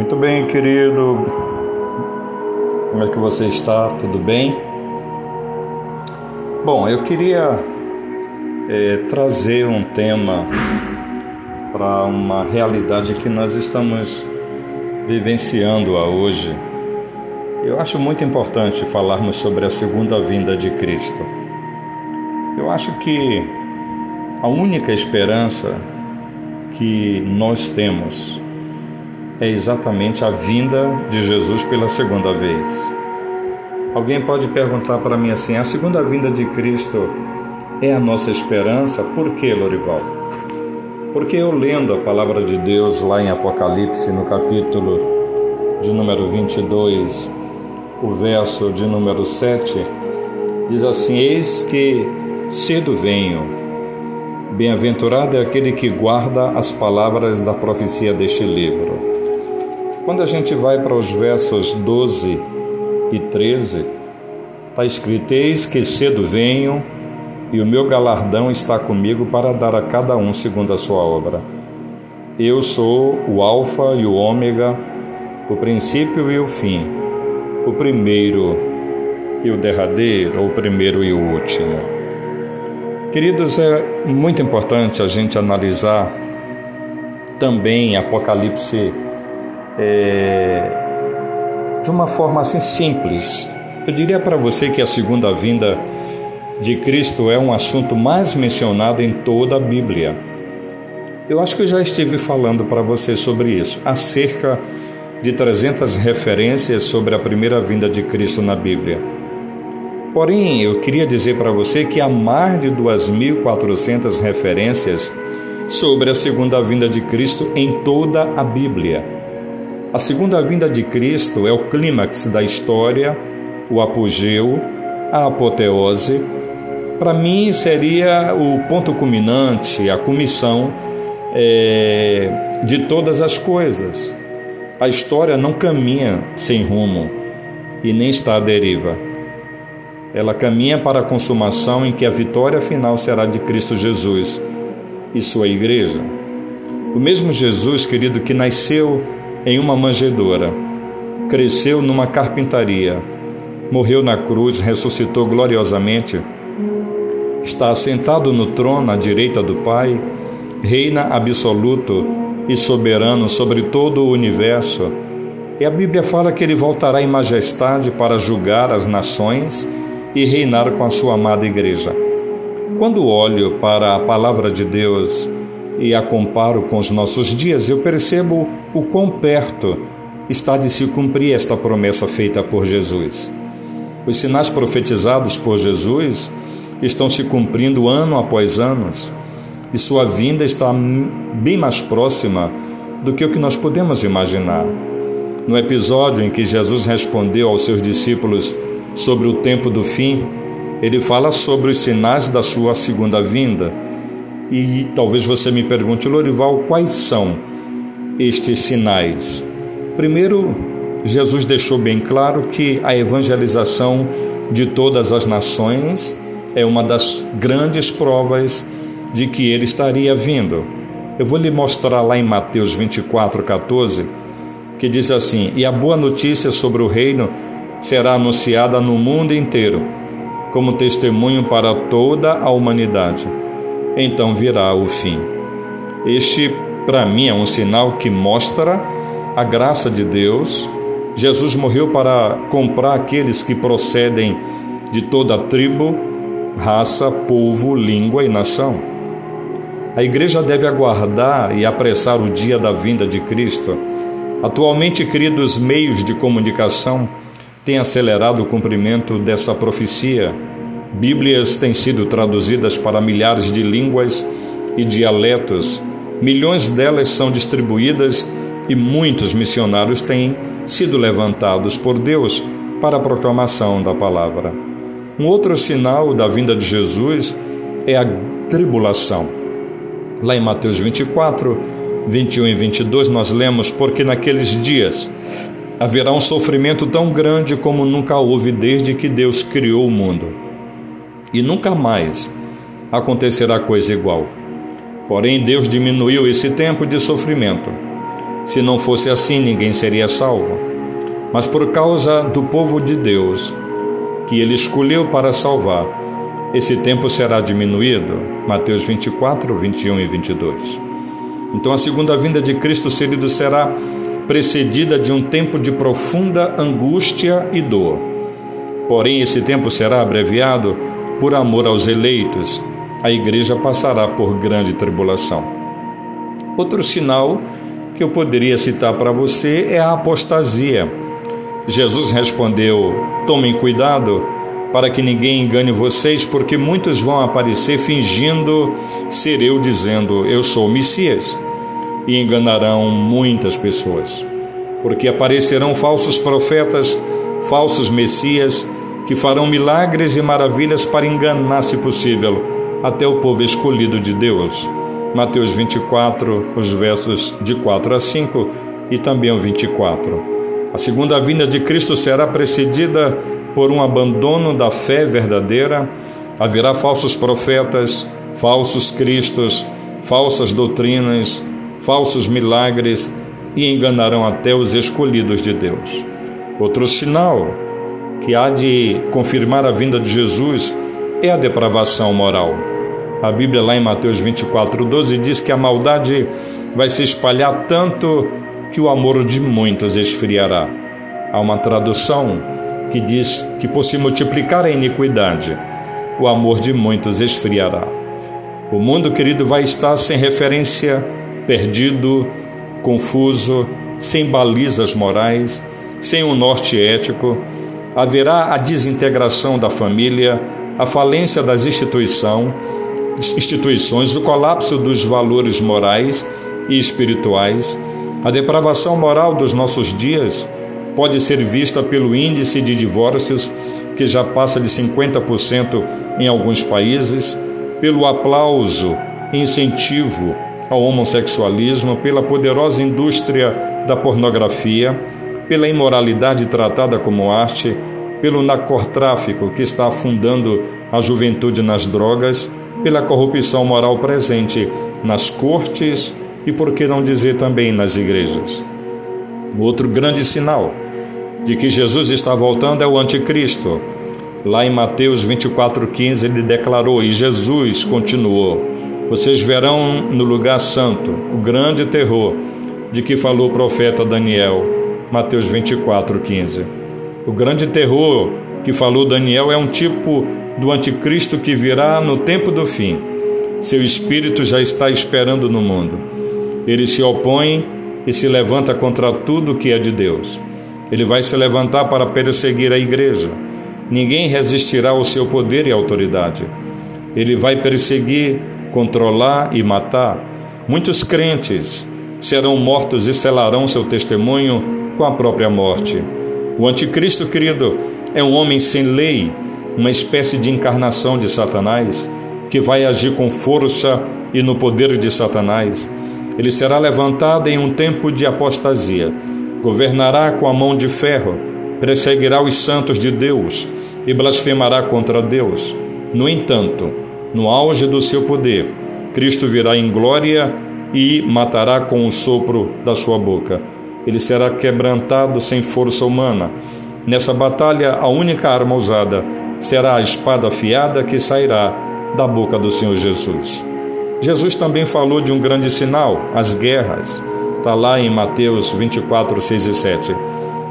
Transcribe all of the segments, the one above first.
Muito bem, querido. Como é que você está? Tudo bem? Bom, eu queria é, trazer um tema para uma realidade que nós estamos vivenciando a hoje. Eu acho muito importante falarmos sobre a segunda vinda de Cristo. Eu acho que a única esperança que nós temos é exatamente a vinda de Jesus pela segunda vez. Alguém pode perguntar para mim assim: a segunda vinda de Cristo é a nossa esperança? Por que, Lorival? Porque eu lendo a palavra de Deus lá em Apocalipse, no capítulo de número 22, o verso de número 7, diz assim: Eis que cedo venho. Bem-aventurado é aquele que guarda as palavras da profecia deste livro. Quando a gente vai para os versos 12 e 13, está escrito: Eis que cedo venho, e o meu galardão está comigo para dar a cada um segundo a sua obra. Eu sou o Alfa e o Ômega, o princípio e o fim, o primeiro e o derradeiro, o primeiro e o último. Queridos, é muito importante a gente analisar também Apocalipse é, de uma forma assim simples. Eu diria para você que a segunda vinda de Cristo é um assunto mais mencionado em toda a Bíblia. Eu acho que eu já estive falando para você sobre isso, há cerca de 300 referências sobre a primeira vinda de Cristo na Bíblia. Porém, eu queria dizer para você que há mais de 2.400 referências sobre a segunda vinda de Cristo em toda a Bíblia. A segunda vinda de Cristo é o clímax da história, o apogeu, a apoteose. Para mim, seria o ponto culminante, a comissão é, de todas as coisas. A história não caminha sem rumo e nem está à deriva. Ela caminha para a consumação em que a vitória final será de Cristo Jesus e sua igreja. O mesmo Jesus, querido, que nasceu em uma manjedoura. Cresceu numa carpintaria. Morreu na cruz, ressuscitou gloriosamente. Está assentado no trono à direita do Pai, reina absoluto e soberano sobre todo o universo. E a Bíblia fala que ele voltará em majestade para julgar as nações e reinar com a sua amada igreja. Quando olho para a palavra de Deus, e a comparo com os nossos dias, eu percebo o quão perto está de se cumprir esta promessa feita por Jesus. Os sinais profetizados por Jesus estão se cumprindo ano após ano e sua vinda está bem mais próxima do que o que nós podemos imaginar. No episódio em que Jesus respondeu aos seus discípulos sobre o tempo do fim, ele fala sobre os sinais da sua segunda vinda e talvez você me pergunte, Lorival, quais são estes sinais? Primeiro, Jesus deixou bem claro que a evangelização de todas as nações é uma das grandes provas de que ele estaria vindo. Eu vou lhe mostrar lá em Mateus 24, 14, que diz assim: E a boa notícia sobre o reino será anunciada no mundo inteiro, como testemunho para toda a humanidade então virá o fim. Este, para mim, é um sinal que mostra a graça de Deus. Jesus morreu para comprar aqueles que procedem de toda tribo, raça, povo, língua e nação. A igreja deve aguardar e apressar o dia da vinda de Cristo. Atualmente, queridos meios de comunicação têm acelerado o cumprimento dessa profecia Bíblias têm sido traduzidas para milhares de línguas e dialetos, milhões delas são distribuídas e muitos missionários têm sido levantados por Deus para a proclamação da palavra. Um outro sinal da vinda de Jesus é a tribulação. Lá em Mateus 24, 21 e 22, nós lemos: Porque naqueles dias haverá um sofrimento tão grande como nunca houve desde que Deus criou o mundo e nunca mais acontecerá coisa igual. Porém, Deus diminuiu esse tempo de sofrimento. Se não fosse assim, ninguém seria salvo. Mas por causa do povo de Deus, que ele escolheu para salvar, esse tempo será diminuído. Mateus 24, 21 e 22. Então a segunda vinda de Cristo, querido, será precedida de um tempo de profunda angústia e dor. Porém, esse tempo será abreviado por amor aos eleitos. A igreja passará por grande tribulação. Outro sinal que eu poderia citar para você é a apostasia. Jesus respondeu: Tomem cuidado para que ninguém engane vocês, porque muitos vão aparecer fingindo ser eu, dizendo: Eu sou o Messias, e enganarão muitas pessoas. Porque aparecerão falsos profetas, falsos messias, que farão milagres e maravilhas para enganar, se possível, até o povo escolhido de Deus. Mateus 24, os versos de 4 a 5 e também o 24. A segunda vinda de Cristo será precedida por um abandono da fé verdadeira, haverá falsos profetas, falsos cristos, falsas doutrinas, falsos milagres e enganarão até os escolhidos de Deus. Outro sinal que há de confirmar a vinda de Jesus é a depravação moral. A Bíblia, lá em Mateus 24, 12, diz que a maldade vai se espalhar tanto que o amor de muitos esfriará. Há uma tradução que diz que por se multiplicar a iniquidade, o amor de muitos esfriará. O mundo, querido, vai estar sem referência, perdido, confuso, sem balizas morais, sem um norte ético. Haverá a desintegração da família, a falência das instituição, instituições, o colapso dos valores morais e espirituais, a depravação moral dos nossos dias pode ser vista pelo índice de divórcios, que já passa de 50% em alguns países, pelo aplauso e incentivo ao homossexualismo, pela poderosa indústria da pornografia, pela imoralidade tratada como arte, pelo narcotráfico que está afundando a juventude nas drogas, pela corrupção moral presente nas cortes e, por que não dizer também, nas igrejas. Outro grande sinal de que Jesus está voltando é o anticristo. Lá em Mateus 24,15 ele declarou, e Jesus continuou: Vocês verão no lugar santo o grande terror de que falou o profeta Daniel. Mateus 24,15. O grande terror que falou Daniel é um tipo do anticristo que virá no tempo do fim. Seu espírito já está esperando no mundo. Ele se opõe e se levanta contra tudo que é de Deus. Ele vai se levantar para perseguir a igreja. Ninguém resistirá ao seu poder e autoridade. Ele vai perseguir, controlar e matar. Muitos crentes serão mortos e selarão seu testemunho com a própria morte. O anticristo, querido, é um homem sem lei, uma espécie de encarnação de Satanás, que vai agir com força e no poder de Satanás ele será levantado em um tempo de apostasia, governará com a mão de ferro, perseguirá os santos de Deus e blasfemará contra Deus. No entanto, no auge do seu poder, Cristo virá em glória e matará com o sopro da sua boca. Ele será quebrantado sem força humana. Nessa batalha, a única arma usada será a espada afiada que sairá da boca do Senhor Jesus. Jesus também falou de um grande sinal, as guerras. Está lá em Mateus 24, 6 e 7.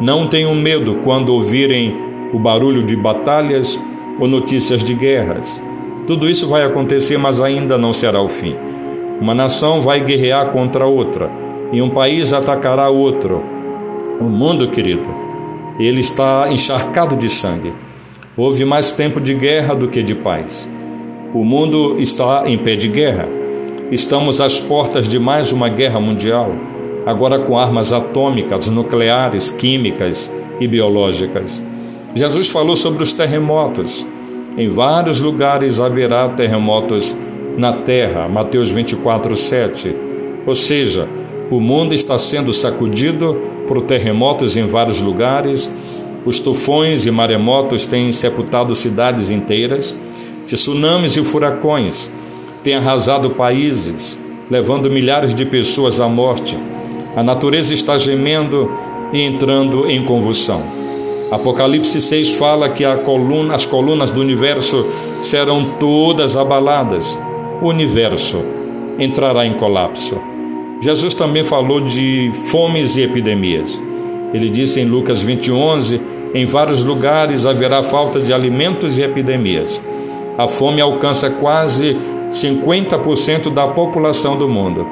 Não tenham medo quando ouvirem o barulho de batalhas ou notícias de guerras. Tudo isso vai acontecer, mas ainda não será o fim. Uma nação vai guerrear contra outra e um país atacará outro. O mundo, querido, ele está encharcado de sangue. Houve mais tempo de guerra do que de paz. O mundo está em pé de guerra. Estamos às portas de mais uma guerra mundial, agora com armas atômicas, nucleares, químicas e biológicas. Jesus falou sobre os terremotos. Em vários lugares haverá terremotos na terra, Mateus 24, 7. Ou seja, o mundo está sendo sacudido por terremotos em vários lugares, os tufões e maremotos têm sepultado cidades inteiras, tsunamis e furacões tem arrasado países, levando milhares de pessoas à morte. A natureza está gemendo e entrando em convulsão. Apocalipse 6 fala que coluna, as colunas do universo serão todas abaladas. O universo entrará em colapso. Jesus também falou de fomes e epidemias. Ele disse em Lucas 20:11, em vários lugares haverá falta de alimentos e epidemias. A fome alcança quase 50% da população do mundo.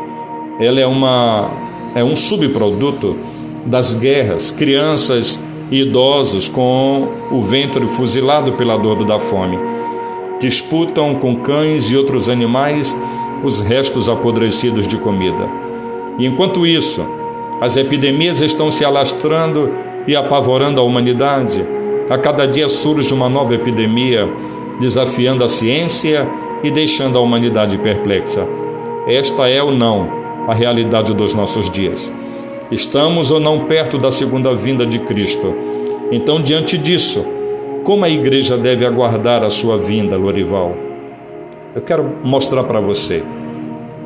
Ela é uma é um subproduto das guerras, crianças e idosos com o ventre fuzilado pela dor da fome. Disputam com cães e outros animais os restos apodrecidos de comida. Enquanto isso, as epidemias estão se alastrando e apavorando a humanidade. A cada dia surge uma nova epidemia, desafiando a ciência e deixando a humanidade perplexa. Esta é ou não a realidade dos nossos dias. Estamos ou não perto da segunda vinda de Cristo. Então, diante disso, como a igreja deve aguardar a sua vinda, Lorival? Eu quero mostrar para você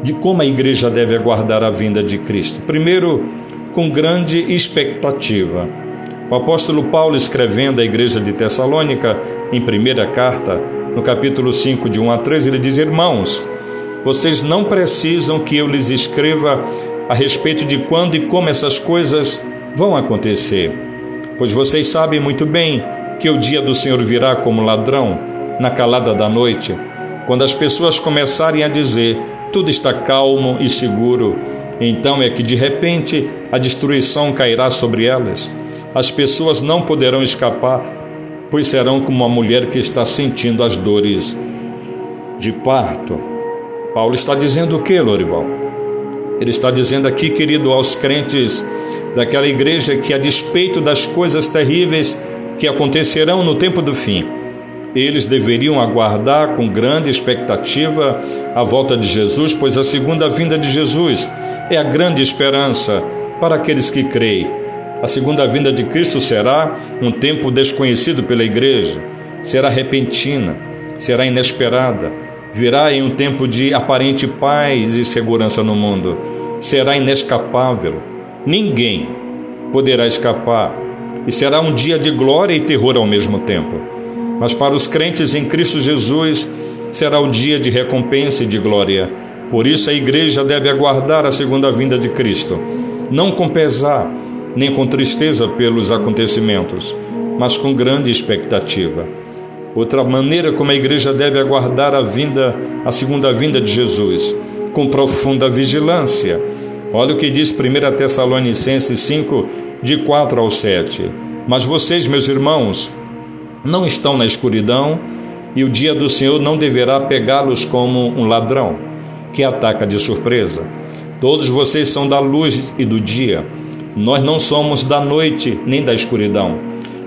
de como a igreja deve aguardar a vinda de Cristo. Primeiro, com grande expectativa. O apóstolo Paulo, escrevendo à igreja de Tessalônica, em primeira carta, no capítulo 5, de 1 a 13, ele diz: Irmãos, vocês não precisam que eu lhes escreva a respeito de quando e como essas coisas vão acontecer, pois vocês sabem muito bem que o dia do Senhor virá como ladrão, na calada da noite, quando as pessoas começarem a dizer: tudo está calmo e seguro, então é que de repente a destruição cairá sobre elas. As pessoas não poderão escapar, pois serão como uma mulher que está sentindo as dores de parto. Paulo está dizendo o que, Lorival? Ele está dizendo aqui, querido, aos crentes daquela igreja que, a despeito das coisas terríveis que acontecerão no tempo do fim, eles deveriam aguardar com grande expectativa a volta de Jesus, pois a segunda vinda de Jesus é a grande esperança para aqueles que creem. A segunda vinda de Cristo será um tempo desconhecido pela igreja, será repentina, será inesperada, virá em um tempo de aparente paz e segurança no mundo. Será inescapável. Ninguém poderá escapar. E será um dia de glória e terror ao mesmo tempo. Mas para os crentes em Cristo Jesus, será o dia de recompensa e de glória. Por isso a igreja deve aguardar a segunda vinda de Cristo, não com pesar, nem com tristeza pelos acontecimentos, mas com grande expectativa. Outra maneira como a igreja deve aguardar a vinda, a segunda vinda de Jesus, com profunda vigilância. Olha o que diz 1 Tessalonicenses 5, de 4 ao 7. Mas vocês, meus irmãos, não estão na escuridão, e o dia do Senhor não deverá pegá-los como um ladrão que ataca de surpresa. Todos vocês são da luz e do dia. Nós não somos da noite nem da escuridão.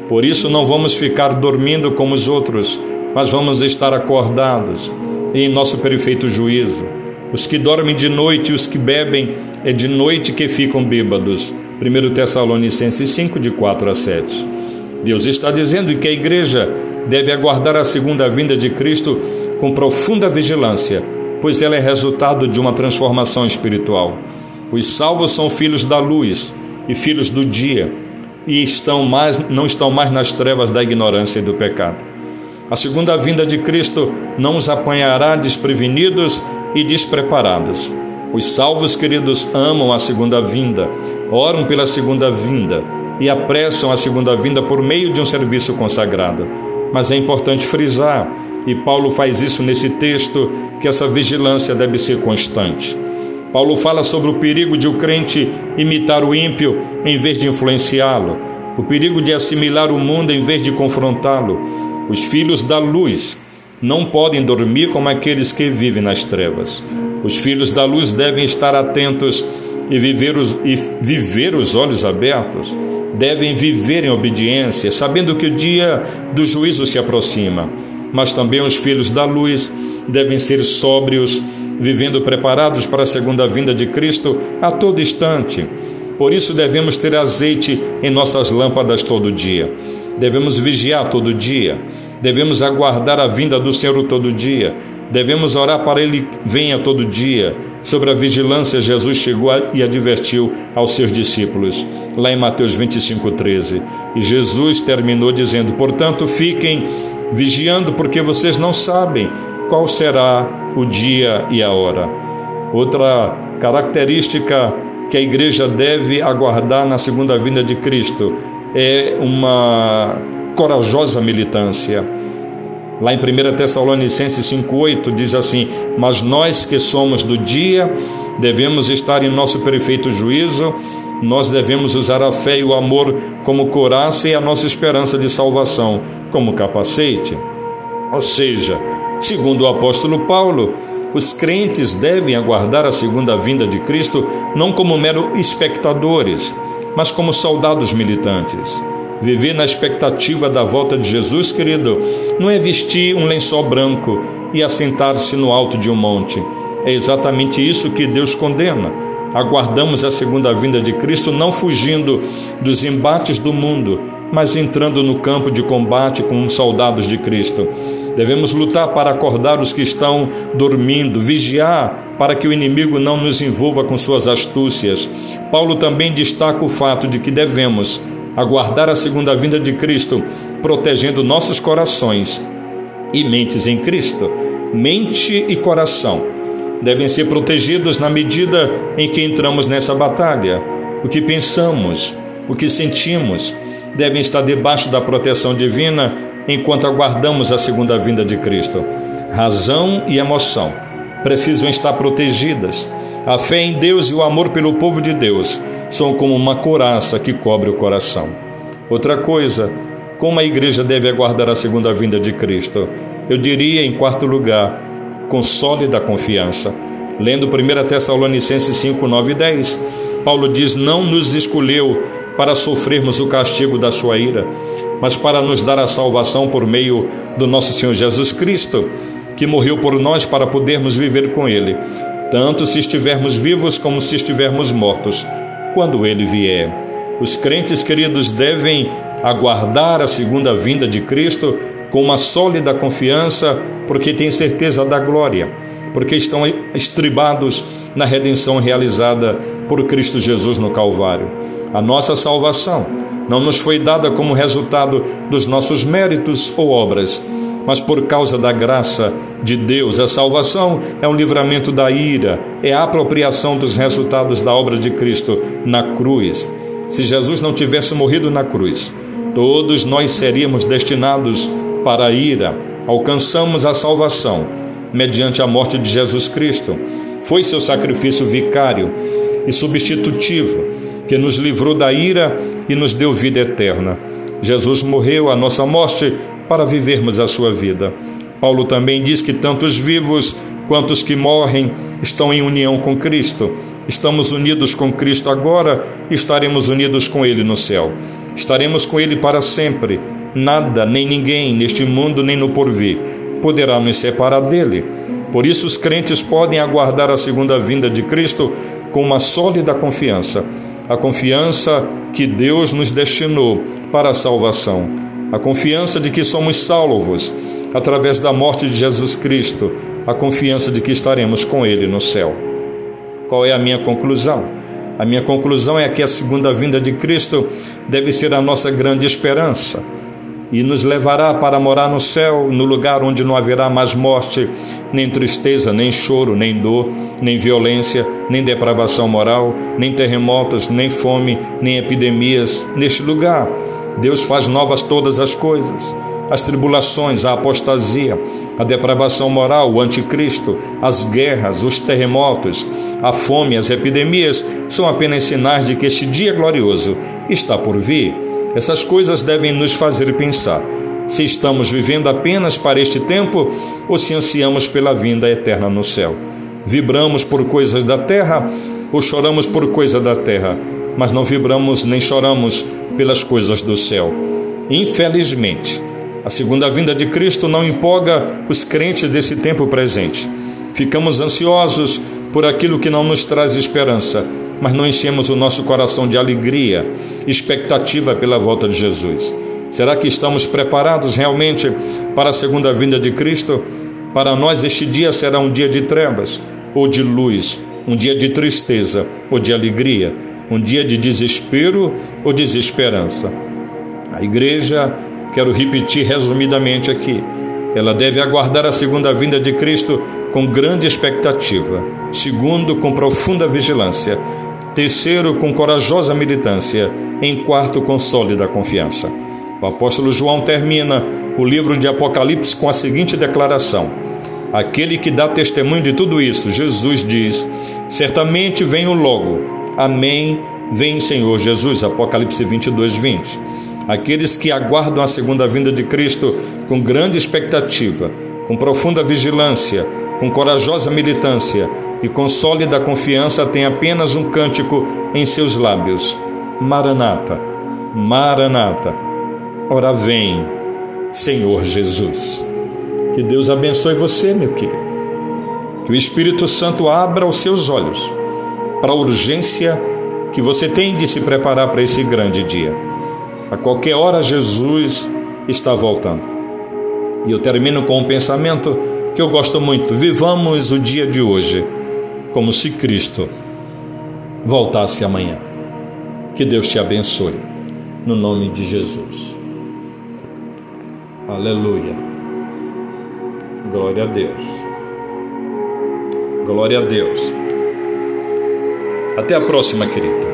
Por isso não vamos ficar dormindo como os outros, mas vamos estar acordados em nosso perfeito juízo. Os que dormem de noite e os que bebem, é de noite que ficam bêbados. 1 Tessalonicenses 5, de 4 a 7. Deus está dizendo que a igreja deve aguardar a segunda vinda de Cristo com profunda vigilância, pois ela é resultado de uma transformação espiritual. Os salvos são filhos da luz e filhos do dia e estão mais, não estão mais nas trevas da ignorância e do pecado. A segunda vinda de Cristo não os apanhará desprevenidos e despreparados. Os salvos, queridos, amam a segunda vinda, oram pela segunda vinda e apressam a segunda vinda por meio de um serviço consagrado. Mas é importante frisar, e Paulo faz isso nesse texto, que essa vigilância deve ser constante. Paulo fala sobre o perigo de o crente imitar o ímpio em vez de influenciá-lo, o perigo de assimilar o mundo em vez de confrontá-lo. Os filhos da luz não podem dormir como aqueles que vivem nas trevas. Os filhos da luz devem estar atentos e viver os, e viver os olhos abertos, devem viver em obediência, sabendo que o dia do juízo se aproxima. Mas também os filhos da luz devem ser sóbrios vivendo preparados para a segunda vinda de Cristo a todo instante. Por isso devemos ter azeite em nossas lâmpadas todo dia. Devemos vigiar todo dia. Devemos aguardar a vinda do Senhor todo dia. Devemos orar para ele venha todo dia. Sobre a vigilância, Jesus chegou e advertiu aos seus discípulos, lá em Mateus 25, 13. E Jesus terminou dizendo: Portanto, fiquem vigiando, porque vocês não sabem qual será o dia e a hora. Outra característica que a igreja deve aguardar na segunda vinda de Cristo é uma corajosa militância. Lá em 1 Tessalonicenses 5,8 diz assim: Mas nós que somos do dia, devemos estar em nosso perfeito juízo, nós devemos usar a fé e o amor como coraça e a nossa esperança de salvação como capacete. Ou seja, segundo o apóstolo Paulo, os crentes devem aguardar a segunda vinda de Cristo não como mero espectadores, mas como soldados militantes. Viver na expectativa da volta de Jesus, querido, não é vestir um lençol branco e assentar-se no alto de um monte. É exatamente isso que Deus condena. Aguardamos a segunda vinda de Cristo não fugindo dos embates do mundo, mas entrando no campo de combate como soldados de Cristo. Devemos lutar para acordar os que estão dormindo, vigiar para que o inimigo não nos envolva com suas astúcias. Paulo também destaca o fato de que devemos aguardar a segunda vinda de Cristo, protegendo nossos corações e mentes em Cristo. Mente e coração devem ser protegidos na medida em que entramos nessa batalha. O que pensamos, o que sentimos, devem estar debaixo da proteção divina enquanto aguardamos a segunda vinda de Cristo. Razão e emoção precisam estar protegidas. A fé em Deus e o amor pelo povo de Deus são como uma coraça que cobre o coração. Outra coisa, como a igreja deve aguardar a segunda vinda de Cristo? Eu diria, em quarto lugar, com sólida confiança. Lendo 1 Tessalonicenses 5, 9 e 10, Paulo diz: Não nos escolheu para sofrermos o castigo da sua ira, mas para nos dar a salvação por meio do nosso Senhor Jesus Cristo, que morreu por nós para podermos viver com Ele, tanto se estivermos vivos como se estivermos mortos quando ele vier. Os crentes queridos devem aguardar a segunda vinda de Cristo com uma sólida confiança, porque têm certeza da glória, porque estão estribados na redenção realizada por Cristo Jesus no Calvário. A nossa salvação não nos foi dada como resultado dos nossos méritos ou obras, mas por causa da graça de Deus. A salvação é um livramento da ira, é a apropriação dos resultados da obra de Cristo na cruz. Se Jesus não tivesse morrido na cruz, todos nós seríamos destinados para a ira. Alcançamos a salvação mediante a morte de Jesus Cristo. Foi seu sacrifício vicário e substitutivo que nos livrou da ira e nos deu vida eterna. Jesus morreu a nossa morte para vivermos a sua vida. Paulo também diz que tanto os vivos quanto os que morrem estão em união com Cristo. Estamos unidos com Cristo agora e estaremos unidos com Ele no céu. Estaremos com Ele para sempre. Nada, nem ninguém neste mundo nem no porvir poderá nos separar dele. Por isso, os crentes podem aguardar a segunda vinda de Cristo com uma sólida confiança a confiança que Deus nos destinou para a salvação a confiança de que somos salvos através da morte de Jesus Cristo, a confiança de que estaremos com Ele no céu. Qual é a minha conclusão? A minha conclusão é que a segunda vinda de Cristo deve ser a nossa grande esperança e nos levará para morar no céu, no lugar onde não haverá mais morte, nem tristeza, nem choro, nem dor, nem violência, nem depravação moral, nem terremotos, nem fome, nem epidemias. Neste lugar, Deus faz novas todas as coisas. As tribulações, a apostasia, a depravação moral, o anticristo, as guerras, os terremotos, a fome, as epidemias são apenas sinais de que este dia glorioso está por vir. Essas coisas devem nos fazer pensar se estamos vivendo apenas para este tempo ou se ansiamos pela vinda eterna no céu. Vibramos por coisas da terra ou choramos por coisa da terra, mas não vibramos nem choramos pelas coisas do céu. Infelizmente, a segunda vinda de Cristo não empolga os crentes desse tempo presente. Ficamos ansiosos por aquilo que não nos traz esperança, mas não enchemos o nosso coração de alegria, expectativa pela volta de Jesus. Será que estamos preparados realmente para a segunda vinda de Cristo? Para nós, este dia será um dia de trevas ou de luz, um dia de tristeza ou de alegria, um dia de desespero ou desesperança. A igreja, quero repetir resumidamente aqui, ela deve aguardar a segunda vinda de Cristo com grande expectativa. Segundo, com profunda vigilância. Terceiro, com corajosa militância. Em quarto, com sólida confiança. O apóstolo João termina o livro de Apocalipse com a seguinte declaração: Aquele que dá testemunho de tudo isso, Jesus diz: Certamente venho logo. Amém. Vem, Senhor Jesus. Apocalipse 22, 20. Aqueles que aguardam a segunda vinda de Cristo com grande expectativa, com profunda vigilância, com corajosa militância e com sólida confiança, têm apenas um cântico em seus lábios: Maranata, Maranata. Ora vem, Senhor Jesus. Que Deus abençoe você, meu querido. Que o Espírito Santo abra os seus olhos para a urgência que você tem de se preparar para esse grande dia. A qualquer hora Jesus está voltando. E eu termino com um pensamento que eu gosto muito. Vivamos o dia de hoje como se Cristo voltasse amanhã. Que Deus te abençoe. No nome de Jesus. Aleluia. Glória a Deus. Glória a Deus. Até a próxima, querida.